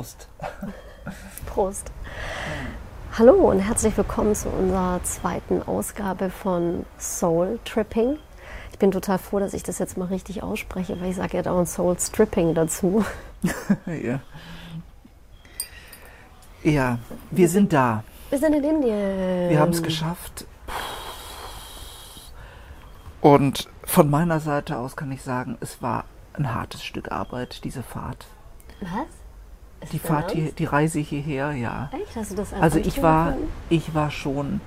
Prost. Prost. Hallo und herzlich willkommen zu unserer zweiten Ausgabe von Soul Tripping. Ich bin total froh, dass ich das jetzt mal richtig ausspreche, weil ich sage ja dauernd Soul Stripping dazu. ja. ja, wir sind da. Wir sind in Indien. Wir haben es geschafft. Und von meiner Seite aus kann ich sagen, es war ein hartes Stück Arbeit, diese Fahrt. Was? Die Fahrt hier, die Reise hierher, ja. Echt? Hast du das Also ich war, ich war schon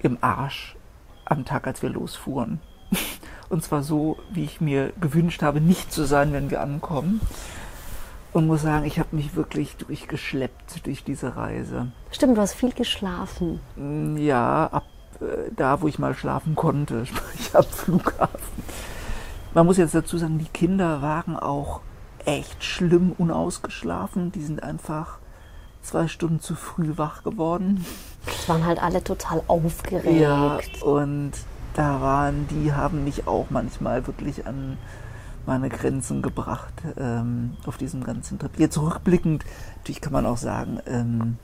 im Arsch am Tag, als wir losfuhren. Und zwar so, wie ich mir gewünscht habe, nicht zu sein, wenn wir ankommen. Und muss sagen, ich habe mich wirklich durchgeschleppt durch diese Reise. Stimmt, du hast viel geschlafen. Mm, ja, ab äh, da, wo ich mal schlafen konnte, sprich am Flughafen. Man muss jetzt dazu sagen, die Kinder waren auch echt schlimm unausgeschlafen. Die sind einfach zwei Stunden zu früh wach geworden. Es waren halt alle total aufgeregt. Ja, und da waren, die haben mich auch manchmal wirklich an meine Grenzen gebracht ähm, auf diesem ganzen Trip. Jetzt rückblickend, natürlich kann man auch sagen, ähm,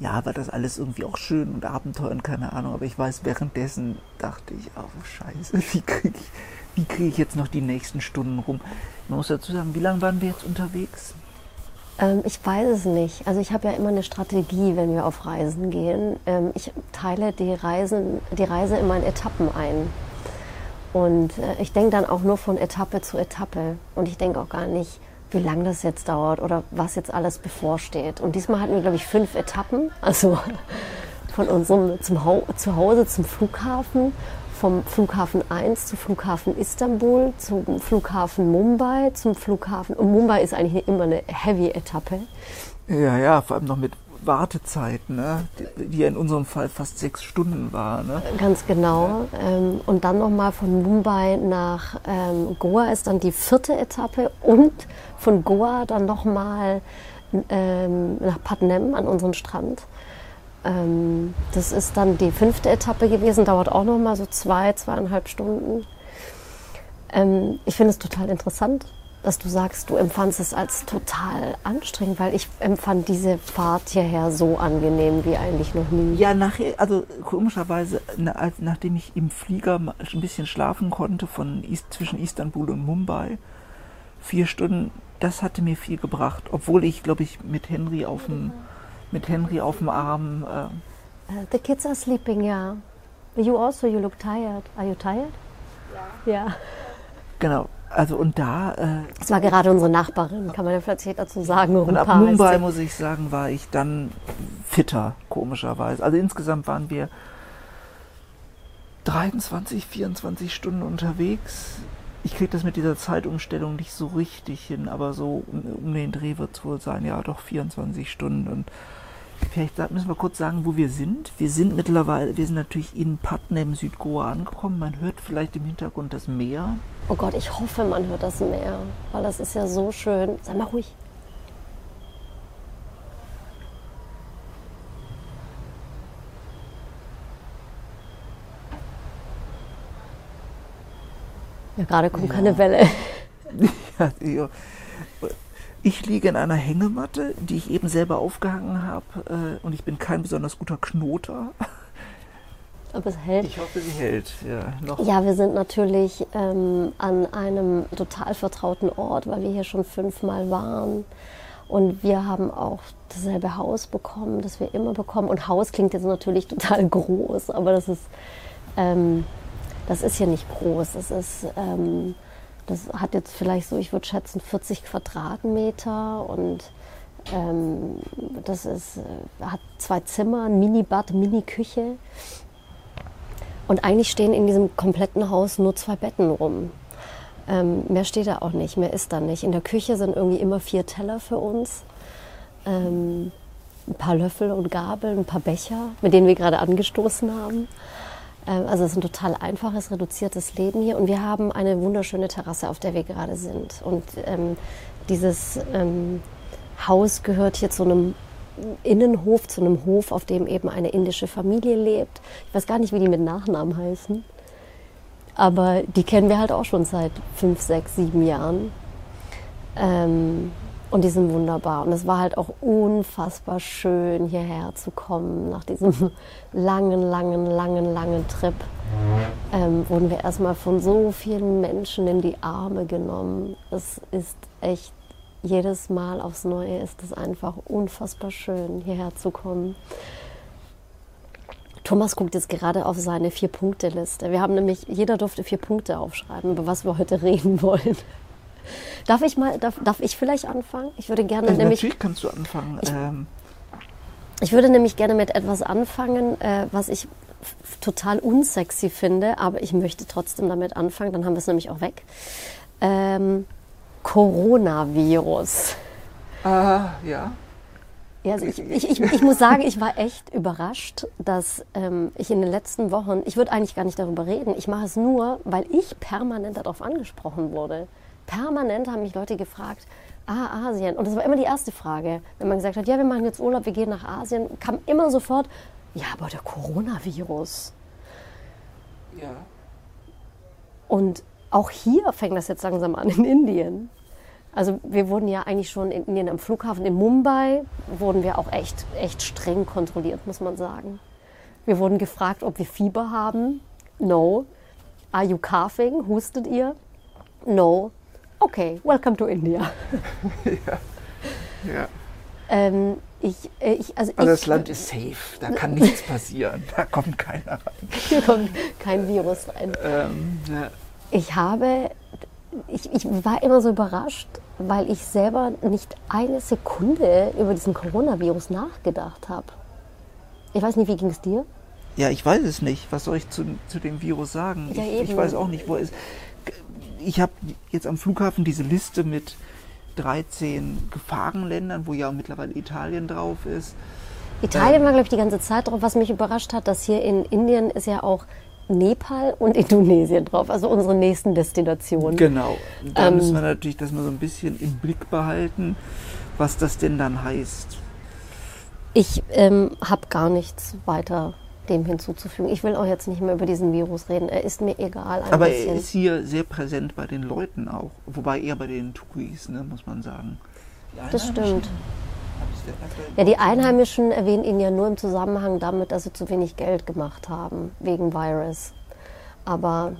ja, war das alles irgendwie auch schön und Abenteuer und keine Ahnung, aber ich weiß, währenddessen dachte ich, oh scheiße, wie kriege ich, wie kriege ich jetzt noch die nächsten Stunden rum? Man muss dazu sagen, wie lange waren wir jetzt unterwegs? Ähm, ich weiß es nicht. Also ich habe ja immer eine Strategie, wenn wir auf Reisen gehen. Ähm, ich teile die, Reisen, die Reise immer in Etappen ein. Und äh, ich denke dann auch nur von Etappe zu Etappe. Und ich denke auch gar nicht, wie lange das jetzt dauert oder was jetzt alles bevorsteht. Und diesmal hatten wir, glaube ich, fünf Etappen. Also von unserem zum Zuhause zum Flughafen vom Flughafen 1 zum Flughafen Istanbul, zum Flughafen Mumbai, zum Flughafen. Und Mumbai ist eigentlich immer eine Heavy-Etappe. Ja, ja, vor allem noch mit Wartezeit, ne? die, die in unserem Fall fast sechs Stunden war. Ne? Ganz genau. Ähm, und dann nochmal von Mumbai nach ähm, Goa ist dann die vierte Etappe und von Goa dann nochmal ähm, nach Patnem an unseren Strand. Ähm, das ist dann die fünfte Etappe gewesen, dauert auch noch mal so zwei, zweieinhalb Stunden. Ähm, ich finde es total interessant, dass du sagst, du empfandest es als total anstrengend, weil ich empfand diese Fahrt hierher so angenehm wie eigentlich noch nie. Ja, nachher, also komischerweise, nachdem ich im Flieger ein bisschen schlafen konnte von zwischen Istanbul und Mumbai, vier Stunden, das hatte mir viel gebracht, obwohl ich, glaube ich, mit Henry auf dem mit Henry auf dem Arm. Äh. Uh, the kids are sleeping, ja. Yeah. You also, you look tired. Are you tired? Ja. Ja. Genau. Also und da. Äh, das war gerade unsere Nachbarin, kann man ja vielleicht dazu sagen. Und ab Mumbai, muss ich sagen, war ich dann fitter, komischerweise. Also insgesamt waren wir 23, 24 Stunden unterwegs. Ich kriege das mit dieser Zeitumstellung nicht so richtig hin, aber so um, um den Dreh wird es wohl sein, ja doch 24 Stunden. Und Vielleicht müssen wir kurz sagen, wo wir sind. Wir sind mittlerweile, wir sind natürlich in Patna Südgoa angekommen. Man hört vielleicht im Hintergrund das Meer. Oh Gott, ich hoffe, man hört das Meer, weil das ist ja so schön. Sei mal ruhig. Ja, gerade kommt ja. keine Welle. ja, ja. Ich liege in einer Hängematte, die ich eben selber aufgehangen habe. Äh, und ich bin kein besonders guter Knoter. Ob es hält? Ich hoffe, sie hält. Ja, noch. ja wir sind natürlich ähm, an einem total vertrauten Ort, weil wir hier schon fünfmal waren. Und wir haben auch dasselbe Haus bekommen, das wir immer bekommen. Und Haus klingt jetzt natürlich total groß, aber das ist, ähm, das ist hier nicht groß. Das ist ähm, das hat jetzt vielleicht so, ich würde schätzen, 40 Quadratmeter und ähm, das ist, äh, hat zwei Zimmer, ein Minibad, Mini-Küche. Und eigentlich stehen in diesem kompletten Haus nur zwei Betten rum. Ähm, mehr steht da auch nicht, mehr ist da nicht. In der Küche sind irgendwie immer vier Teller für uns. Ähm, ein paar Löffel und Gabeln, ein paar Becher, mit denen wir gerade angestoßen haben. Ähm, also es ist ein total einfaches, reduziertes Leben hier und wir haben eine wunderschöne Terrasse, auf der wir gerade sind. Und ähm, dieses ähm, Haus gehört hier zu einem Innenhof, zu einem Hof, auf dem eben eine indische Familie lebt. Ich weiß gar nicht, wie die mit Nachnamen heißen, aber die kennen wir halt auch schon seit fünf, sechs, sieben Jahren. Ähm, Und die sind wunderbar. Und es war halt auch unfassbar schön, hierher zu kommen. Nach diesem langen, langen, langen, langen Trip ähm, wurden wir erstmal von so vielen Menschen in die Arme genommen. Es ist echt, jedes Mal aufs Neue ist es einfach unfassbar schön, hierher zu kommen. Thomas guckt jetzt gerade auf seine Vier-Punkte-Liste. Wir haben nämlich, jeder durfte vier Punkte aufschreiben, über was wir heute reden wollen. Darf ich mal, darf, darf ich vielleicht anfangen? Ich würde gerne Äh, nämlich. natürlich kannst du anfangen. ähm, Ich würde nämlich gerne mit etwas anfangen, äh, was ich total unsexy finde, aber ich möchte trotzdem damit anfangen, dann haben wir es nämlich auch weg. Ähm, Coronavirus. ah, ja. Ja, also ich, ich, ich, ich muss sagen, ich war echt überrascht, dass ähm, ich in den letzten Wochen, ich würde eigentlich gar nicht darüber reden, ich mache es nur, weil ich permanent darauf angesprochen wurde. Permanent haben mich Leute gefragt, ah, Asien. Und das war immer die erste Frage. Wenn man gesagt hat, ja, wir machen jetzt Urlaub, wir gehen nach Asien, kam immer sofort, ja, aber der Coronavirus. Ja. Und auch hier fängt das jetzt langsam an in Indien. Also wir wurden ja eigentlich schon in Indien am Flughafen in Mumbai, wurden wir auch echt, echt streng kontrolliert, muss man sagen. Wir wurden gefragt, ob wir Fieber haben. No. Are you coughing? Hustet ihr? No. Okay, welcome to India. ja. Ähm, ich, äh, ich, also Also ich, das Land ist safe, da kann nichts passieren, da kommt keiner rein. Hier kommt kein Virus rein. Ähm, ja. Ich habe, ich, ich war immer so überrascht, weil ich selber nicht eine Sekunde über diesen Coronavirus nachgedacht habe. Ich weiß nicht, wie ging es dir? ja, ich weiß es nicht. Was soll ich zu, zu dem Virus sagen? Ja, ich, ich weiß auch nicht, wo er ist. Ich habe jetzt am Flughafen diese Liste mit 13 Gefahrenländern, wo ja mittlerweile Italien drauf ist. Italien war, glaube ich, die ganze Zeit drauf. Was mich überrascht hat, dass hier in Indien ist ja auch Nepal und Indonesien drauf, also unsere nächsten Destinationen. Genau. Da Ähm, müssen wir natürlich das mal so ein bisschen im Blick behalten, was das denn dann heißt. Ich ähm, habe gar nichts weiter dem hinzuzufügen. Ich will auch jetzt nicht mehr über diesen Virus reden. Er ist mir egal. Ein Aber er bisschen. ist hier sehr präsent bei den Leuten auch. Wobei eher bei den Touris, ne, muss man sagen. Das Einheimischen, stimmt. Ja, die? Einheimischen erwähnen ihn ja nur im Zusammenhang damit, dass sie zu wenig Geld gemacht haben wegen Virus. Aber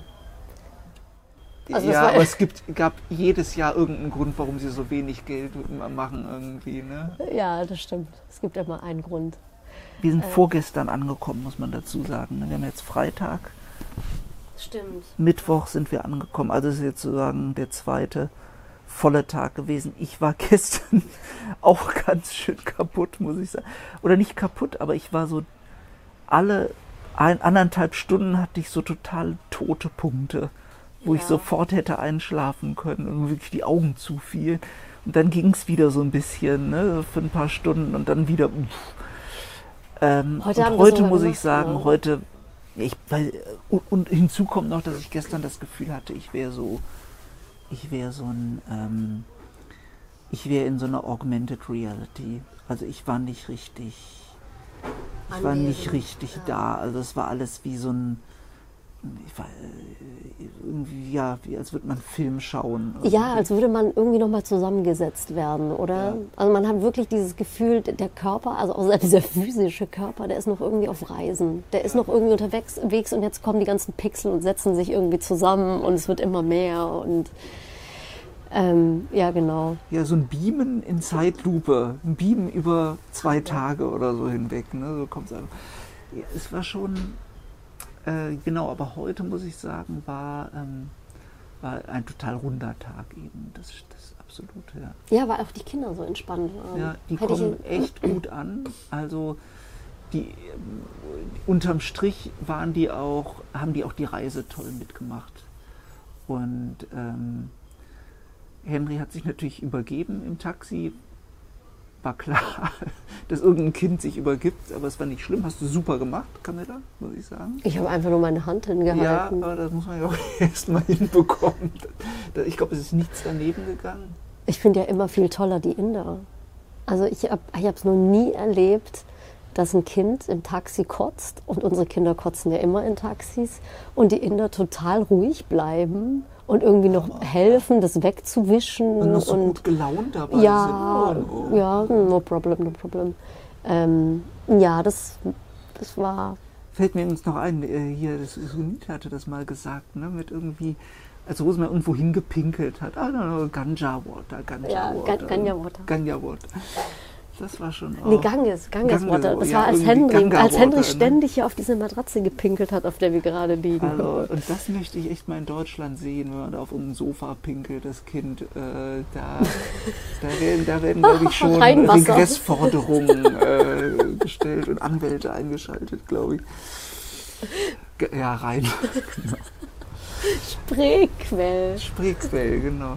also ja, war- aber es gibt, gab jedes Jahr irgendeinen Grund, warum sie so wenig Geld machen irgendwie. Ne? ja, das stimmt. Es gibt immer einen Grund. Wir Äh. sind vorgestern angekommen, muss man dazu sagen. ne? Wir haben jetzt Freitag. Stimmt. Mittwoch sind wir angekommen. Also es ist jetzt sozusagen der zweite volle Tag gewesen. Ich war gestern auch ganz schön kaputt, muss ich sagen. Oder nicht kaputt, aber ich war so alle ein, anderthalb Stunden hatte ich so total tote Punkte, wo ich Ja. sofort hätte einschlafen können und wirklich die Augen zufielen. Und dann ging es wieder so ein bisschen, ne, für ein paar Stunden und dann wieder. Uff. Ähm, Heute und heute muss ich sagen, ne? heute ich, weil, und, und hinzu kommt noch, dass ich gestern das Gefühl hatte, ich wäre so, ich wäre so ein, ähm, ich wäre in so einer Augmented Reality. Also ich war nicht richtig, ich war nicht richtig ja. da. Also es war alles wie so ein, war, äh, irgendwie, ja, wie als würde man Film schauen. Ja, irgendwie. als würde man irgendwie nochmal zusammengesetzt werden, oder? Ja. Also man hat wirklich dieses Gefühl, der Körper, also auch dieser physische Körper, der ist noch irgendwie auf Reisen. Der ist noch irgendwie unterwegs unterwegs und jetzt kommen die ganzen Pixel und setzen sich irgendwie zusammen und es wird immer mehr und ähm, ja, genau. Ja, so ein Beamen in Zeitlupe. Ein Beamen über zwei Tage oder so hinweg. Ne? So kommt's einfach. Ja, es war schon, äh, genau, aber heute muss ich sagen, war, ähm, war ein total runder Tag eben. Das, das absolut, ja. Ja, weil auch die Kinder so entspannt waren. Ja, die Hätte kommen echt gut an. Also die unterm Strich waren die auch, haben die auch die Reise toll mitgemacht. Und ähm, Henry hat sich natürlich übergeben im Taxi. War klar, dass irgendein Kind sich übergibt, aber es war nicht schlimm. Hast du super gemacht, Camilla, muss ich sagen. Ich habe einfach nur meine Hand Ja, hingehalten. aber das muss man ja auch erstmal hinbekommen. Da- Ich glaube, es ist nichts daneben gegangen. Ich finde ja immer viel toller die Inder. Also ich habe es noch nie erlebt, dass ein Kind im Taxi kotzt und unsere Kinder kotzen ja immer in Taxis und die Inder total ruhig bleiben und irgendwie noch helfen, das wegzuwischen. Und noch so und gut gelaunt dabei ja, sind. Oh, oh. ja, no problem, no problem. Ähm, ja, das, das war. Fällt mir übrigens noch ein, äh, hier, das Sunit hatte das mal gesagt, ne, mit irgendwie, als Rosemar irgendwo hingepinkelt hat. Ah, Ganja Water, Ganja Ja, Water. Gan- Ganja Water. Ganja Water. Das war schon auch. Nee, Ganges, Ganges Water. Das ja, war, als Henry, als Henry ne? ständig hier auf diese Matratze gepinkelt hat, auf der wir gerade liegen. Also, und das möchte ich echt mal in Deutschland sehen, wenn man da auf irgendein Sofa pinkelt, das Kind. Äh, da, da werden, da werden glaube ich, schon. Regressforderungen äh, gestellt und Anwälte eingeschaltet, glaube ich. Ja, rein. genau. Spreequell. Spreequell, genau.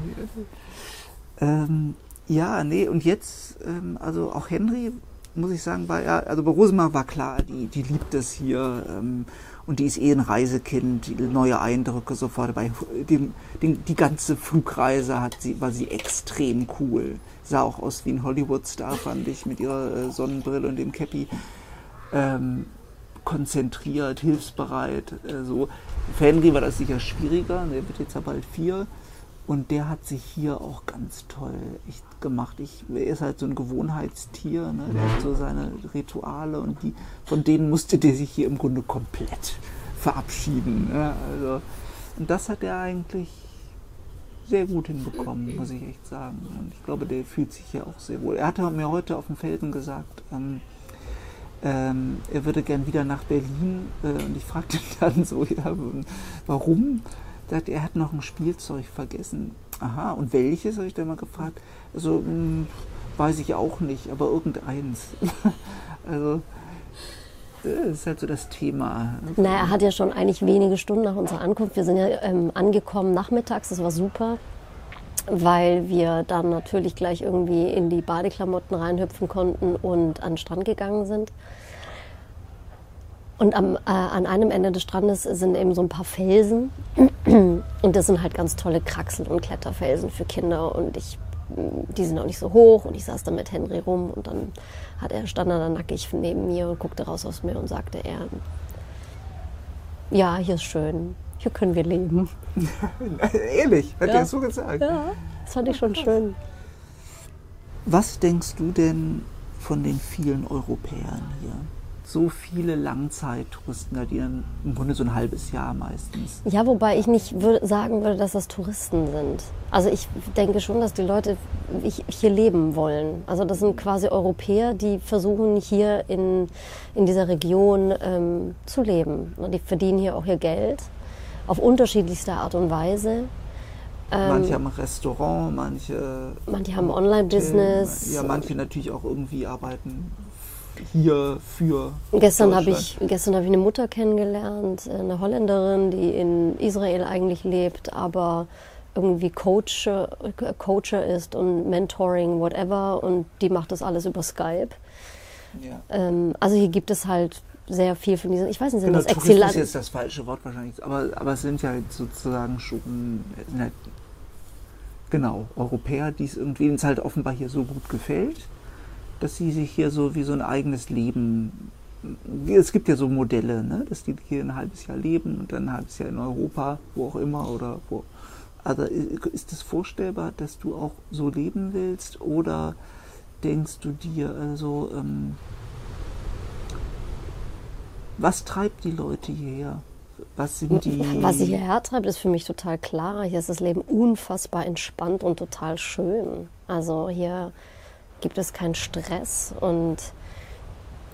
Ähm, ja, nee, und jetzt, ähm, also auch Henry, muss ich sagen, war ja, also bei Rosemar war klar, die, die liebt es hier ähm, und die ist eh ein Reisekind, neue Eindrücke sofort. Bei dem, dem, die ganze Flugreise hat sie, war sie extrem cool. Sah auch aus wie ein Hollywood-Star, fand ich, mit ihrer äh, Sonnenbrille und dem Cappy. Ähm, konzentriert, hilfsbereit. Äh, so. Für Henry war das sicher schwieriger, der wird jetzt ja bald vier. Und der hat sich hier auch ganz toll gemacht. Ich, er ist halt so ein Gewohnheitstier, ne? der hat so seine Rituale und die, von denen musste der sich hier im Grunde komplett verabschieden. Ne? Also, und das hat er eigentlich sehr gut hinbekommen, muss ich echt sagen. Und ich glaube, der fühlt sich hier auch sehr wohl. Er hatte mir heute auf dem Felsen gesagt, ähm, ähm, er würde gern wieder nach Berlin. Äh, und ich fragte ihn dann so, ja, warum? Er sagt, er hat noch ein Spielzeug vergessen. Aha, und welches, habe ich dann mal gefragt. Also, mh, weiß ich auch nicht, aber irgendeins. also, das ist halt so das Thema. Na, er hat ja schon eigentlich wenige Stunden nach unserer Ankunft. Wir sind ja ähm, angekommen nachmittags, das war super, weil wir dann natürlich gleich irgendwie in die Badeklamotten reinhüpfen konnten und an den Strand gegangen sind. Und am, äh, an einem Ende des Strandes sind eben so ein paar Felsen. Und das sind halt ganz tolle Kraxel- und Kletterfelsen für Kinder. Und ich, die sind auch nicht so hoch. Und ich saß dann mit Henry rum. Und dann hat er, stand er dann nackig neben mir und guckte raus aus mir und sagte er, ja, hier ist schön. Hier können wir leben. Ehrlich, hat Ja. er so gesagt. Ja, das fand ich schon schön. Was denkst du denn von den vielen Europäern hier? So viele Langzeittouristen, da die dann im Grunde so ein halbes Jahr meistens. Ja, wobei ich nicht wür- sagen würde, dass das Touristen sind. Also ich denke schon, dass die Leute hier leben wollen. Also das sind quasi Europäer, die versuchen hier in, in dieser Region ähm, zu leben. Die verdienen hier auch ihr Geld auf unterschiedlichste Art und Weise. Ähm, manche haben ein Restaurant, manche. manche haben Online-Business. Ja, manche natürlich auch irgendwie arbeiten hier für. Gestern habe ich, gestern habe ich eine Mutter kennengelernt, äh, eine Holländerin, die in Israel eigentlich lebt, aber irgendwie Coach, äh, Coacher ist und Mentoring, whatever. Und die macht das alles über Skype. Ja. Ähm, also hier gibt es halt sehr viel von diesen, ich weiß nicht, sind Genau, das Tourismus ist Exilanten? jetzt das falsche Wort wahrscheinlich, aber, aber es sind ja sozusagen schon sind halt, genau Europäer, die es irgendwie denen es halt offenbar hier so gut gefällt, dass sie sich hier so wie so ein eigenes Leben. Es gibt ja so Modelle, ne? dass die hier ein halbes Jahr leben und dann ein halbes Jahr in Europa, wo auch immer oder wo. Also ist es vorstellbar, dass du auch so leben willst oder denkst du dir also ähm, was treibt die Leute hierher? Was sind die. Was sie hierher treibt, ist für mich total klar. Hier ist das Leben unfassbar entspannt und total schön. Also hier gibt es keinen Stress und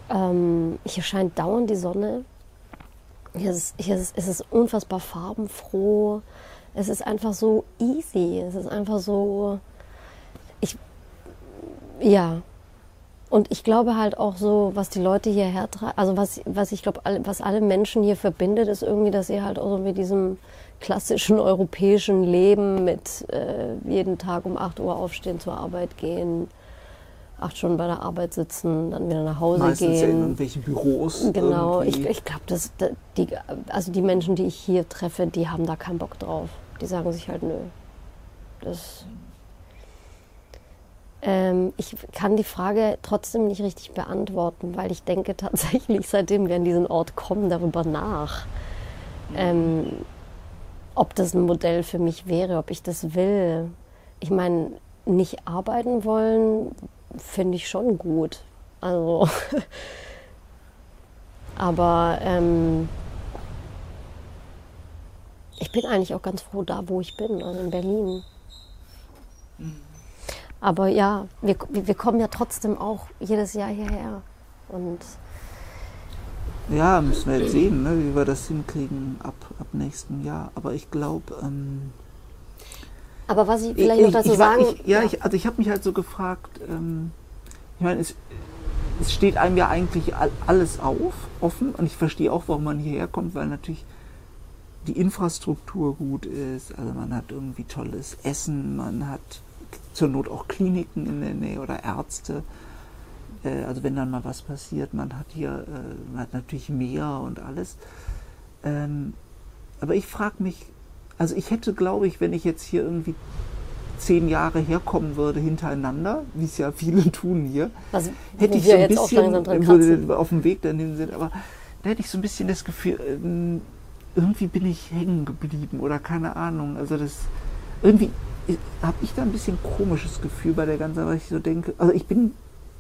ähm, hier scheint dauernd die Sonne. Hier ist, hier ist, es ist unfassbar farbenfroh. Es ist einfach so easy. Es ist einfach so. Ich, ja, und ich glaube halt auch so, was die Leute hierher treiben, also was, was ich glaube, was alle Menschen hier verbindet, ist irgendwie, dass sie halt auch so mit diesem klassischen europäischen Leben mit äh, jeden Tag um 8 Uhr aufstehen, zur Arbeit gehen, acht Stunden bei der Arbeit sitzen, dann wieder nach Hause meistens in gehen. irgendwelchen Büros. Genau, ich, irgendwie. ich glaube, dass da- die, also die Menschen, die ich hier treffe, die haben da keinen Bock drauf. Die sagen sich halt, nö. Das, ähm, ich kann die Frage trotzdem nicht richtig beantworten, weil ich denke tatsächlich, seitdem wir an diesen Ort kommen, darüber nach. Ähm, ob das ein Modell für mich wäre, ob ich das will. Ich meine, nicht arbeiten wollen, finde ich schon gut. Also, aber ähm, ich bin eigentlich auch ganz froh da, wo ich bin, also in Berlin. Aber ja, wir, wir kommen ja trotzdem auch jedes Jahr hierher. Und ja, müssen wir jetzt sehen, ne, wie wir das hinkriegen ab, ab nächstem Jahr. Aber ich glaube. Ähm, aber was ich vielleicht ich, noch dazu ich, sagen. Ich, ja, ja. also ich habe mich halt so gefragt, ähm, ich meine, es, es steht einem ja eigentlich alles auf, offen. Und ich verstehe auch, warum man hierher kommt, weil natürlich die Infrastruktur gut ist. Also man hat irgendwie tolles Essen, man hat zur Not auch Kliniken in der Nähe oder Ärzte. Äh, also wenn dann mal was passiert, man hat hier, äh, man hat natürlich Meer und alles. Ähm, aber ich frage mich, also ich hätte, glaube ich, wenn ich jetzt hier irgendwie zehn Jahre herkommen würde hintereinander, wie es ja viele tun hier, Was, hätte ich so ein bisschen auf dem Weg dahin sind, aber da hätte ich so ein bisschen das Gefühl, ähm, irgendwie bin ich hängen geblieben oder keine Ahnung. Also das irgendwie habe ich da ein bisschen komisches Gefühl bei der ganzen, weil ich so denke, also ich bin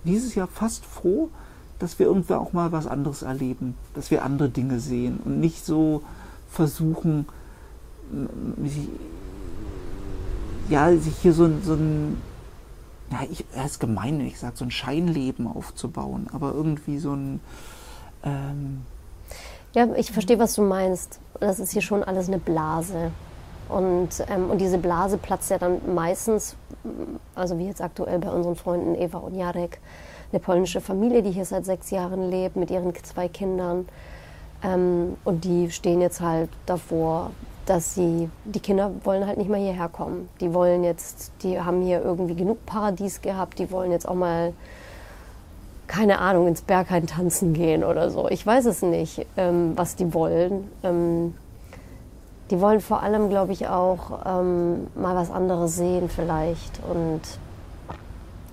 dieses Jahr fast froh, dass wir irgendwann auch mal was anderes erleben, dass wir andere Dinge sehen und nicht so versuchen, ja, sich hier so, so ein, ja, ich, das ist gemein, wenn ich sage, so ein Scheinleben aufzubauen, aber irgendwie so ein, ähm, ja, ich verstehe, was du meinst. Das ist hier schon alles eine Blase. Und, ähm, und diese Blase platzt ja dann meistens, also wie jetzt aktuell bei unseren Freunden Eva und Jarek, eine polnische Familie, die hier seit sechs Jahren lebt mit ihren zwei Kindern. Ähm, und die stehen jetzt halt davor, dass sie, die Kinder wollen halt nicht mehr hierher kommen. Die wollen jetzt, die haben hier irgendwie genug Paradies gehabt, die wollen jetzt auch mal keine Ahnung, ins Berghain tanzen gehen oder so. Ich weiß es nicht, ähm, was die wollen. Ähm, die wollen vor allem, glaube ich, auch ähm, mal was anderes sehen vielleicht und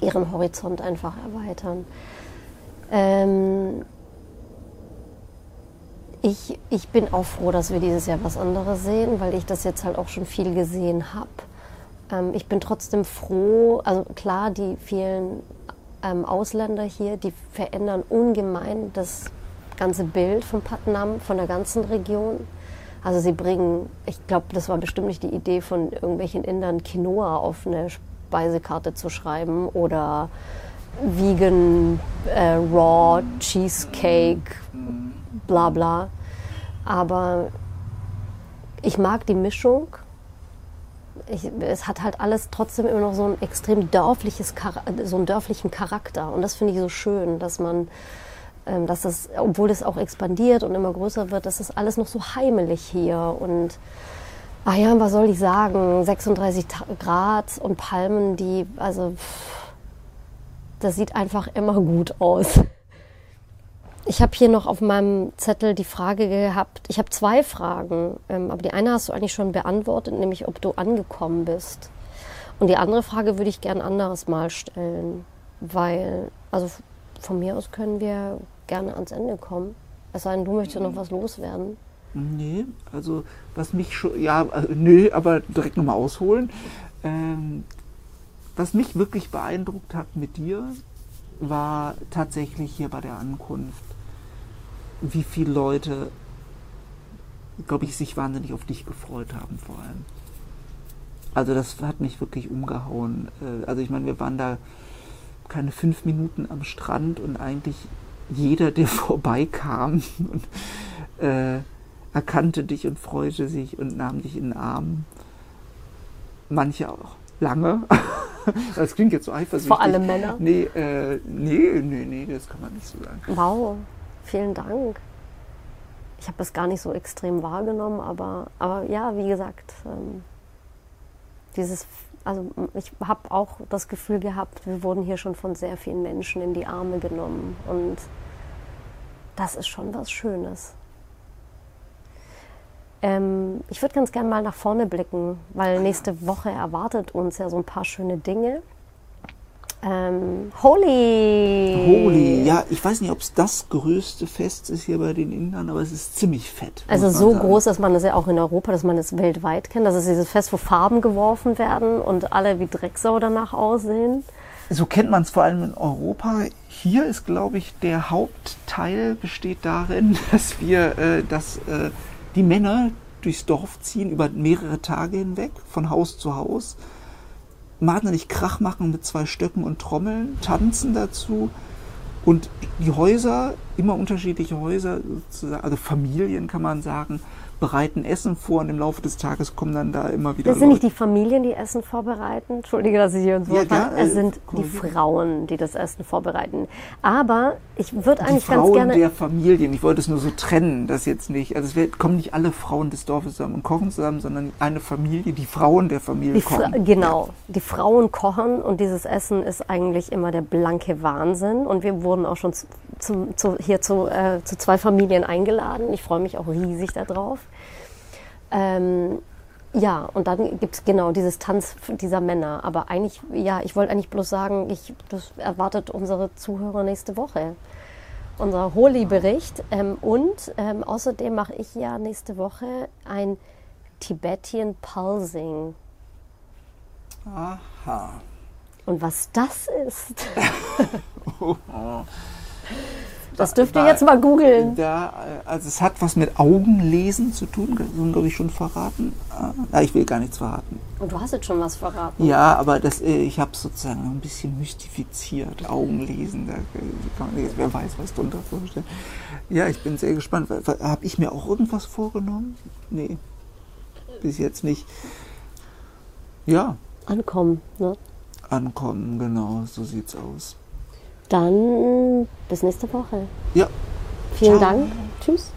ihren Horizont einfach erweitern. Ähm, ich, ich bin auch froh, dass wir dieses Jahr was anderes sehen, weil ich das jetzt halt auch schon viel gesehen habe. Ähm, ich bin trotzdem froh, also klar, die vielen ähm, Ausländer hier, die verändern ungemein das ganze Bild von Patnam, von der ganzen Region. Also sie bringen, ich glaube, das war bestimmt nicht die Idee von irgendwelchen Indern, Quinoa auf eine Speisekarte zu schreiben oder Vegan äh, Raw Cheesecake, bla bla. Aber ich mag die Mischung ich, es hat halt alles trotzdem immer noch so ein extrem dörfliches, so einen dörflichen Charakter. Und das finde ich so schön, dass man, ähm, dass das, obwohl das auch expandiert und immer größer wird, dass das alles noch so heimelig hier und ach ja, was soll ich sagen, 36 Grad und Palmen, die, also, das sieht einfach immer gut aus. Ich habe hier noch auf meinem Zettel die Frage gehabt, ich habe zwei Fragen, ähm, aber die eine hast du eigentlich schon beantwortet, nämlich ob du angekommen bist. Und die andere Frage würde ich gern anderes Mal stellen, weil, also von mir aus können wir gerne ans Ende kommen. Es sei denn, du möchtest noch was loswerden. Nee, also was mich schon, ja, äh, nö, aber direkt nochmal ausholen. Ähm, was mich wirklich beeindruckt hat mit dir, war tatsächlich hier bei der Ankunft wie viele Leute, glaube ich, sich wahnsinnig auf dich gefreut haben vor allem. Also das hat mich wirklich umgehauen. Äh, also ich meine, wir waren da keine fünf Minuten am Strand und eigentlich jeder, der vorbeikam, äh, erkannte dich und freute sich und nahm dich in den Arm. Manche auch lange. Das klingt jetzt so eifersüchtig. Vor allem Männer? Nee, äh, nee, nee, nee, das kann man nicht so sagen. Wow. Vielen Dank. Ich habe das gar nicht so extrem wahrgenommen, aber, aber ja, wie gesagt, ähm, dieses, also ich habe auch das Gefühl gehabt, wir wurden hier schon von sehr vielen Menschen in die Arme genommen und das ist schon was Schönes. Ähm, ich würde ganz gerne mal nach vorne blicken, weil nächste Woche erwartet uns ja so ein paar schöne Dinge. Ähm, Holy. Holy, ja, ich weiß nicht, ob es das größte Fest ist hier bei den Indern, aber es ist ziemlich fett. Also so sagen. groß, dass man das ja auch in Europa, dass man es weltweit kennt. Das ist dieses Fest, wo Farben geworfen werden und alle wie Drecksau danach aussehen. So kennt man es vor allem in Europa. Hier ist, glaube ich, der Hauptteil besteht darin, dass wir, äh, dass äh, die Männer durchs Dorf ziehen über mehrere Tage hinweg, von Haus zu Haus, wahnsinnig Krach machen mit zwei Stöcken und Trommeln, tanzen dazu. Und die Häuser, immer unterschiedliche Häuser, also Familien kann man sagen, bereiten Essen vor und im Laufe des Tages kommen dann da immer wieder Das sind nicht Leute. die Familien, die Essen vorbereiten. Entschuldige, dass ich hier ins Wort Ja, ja, Es äh, sind die. Frauen, die das Essen vorbereiten. Aber ich würde die eigentlich ganz Frauen gerne. der Familien. Ich wollte es nur so trennen, dass jetzt nicht, also es wird, kommen nicht alle Frauen des Dorfes zusammen und kochen zusammen, sondern eine Familie, die Frauen der Familie Die Fra kochen. genau, die Frauen kochen und dieses Essen ist eigentlich immer der blanke Wahnsinn. Und wir wurden auch schon zu, zu, zu, hier zu, äh, zu zwei Familien eingeladen. Ich freue mich auch riesig darauf. Ähm, ja, und dann gibt es genau dieses Tanz dieser Männer. Aber eigentlich, ja, ich wollte eigentlich bloß sagen, ich, das erwartet unsere Zuhörer nächste Woche. Unser Holi-Bericht. Ähm, und ähm, außerdem mache ich ja nächste Woche ein Tibetan Pulsing. Aha. Und was das ist, das dürft ihr jetzt mal googeln. Da, äh, also es hat was mit Augenlesen zu tun, so glaube ich schon verraten. Na, ich will gar nichts verraten. Und du hast jetzt schon was verraten. Ja, aber das, äh, ich habe sozusagen ein bisschen mystifiziert. Augenlesen, da äh, kann man jetzt, wer weiß, was drunter vorstellen. Ja, ich bin sehr gespannt. Habe ich mir auch irgendwas vorgenommen? Nee, bis jetzt nicht. Ja, Ankommen. Ne? ankommen, genau, so sieht's aus. Dann bis nächste Woche. Ja, Vielen Ciao. Dank. Tschüss.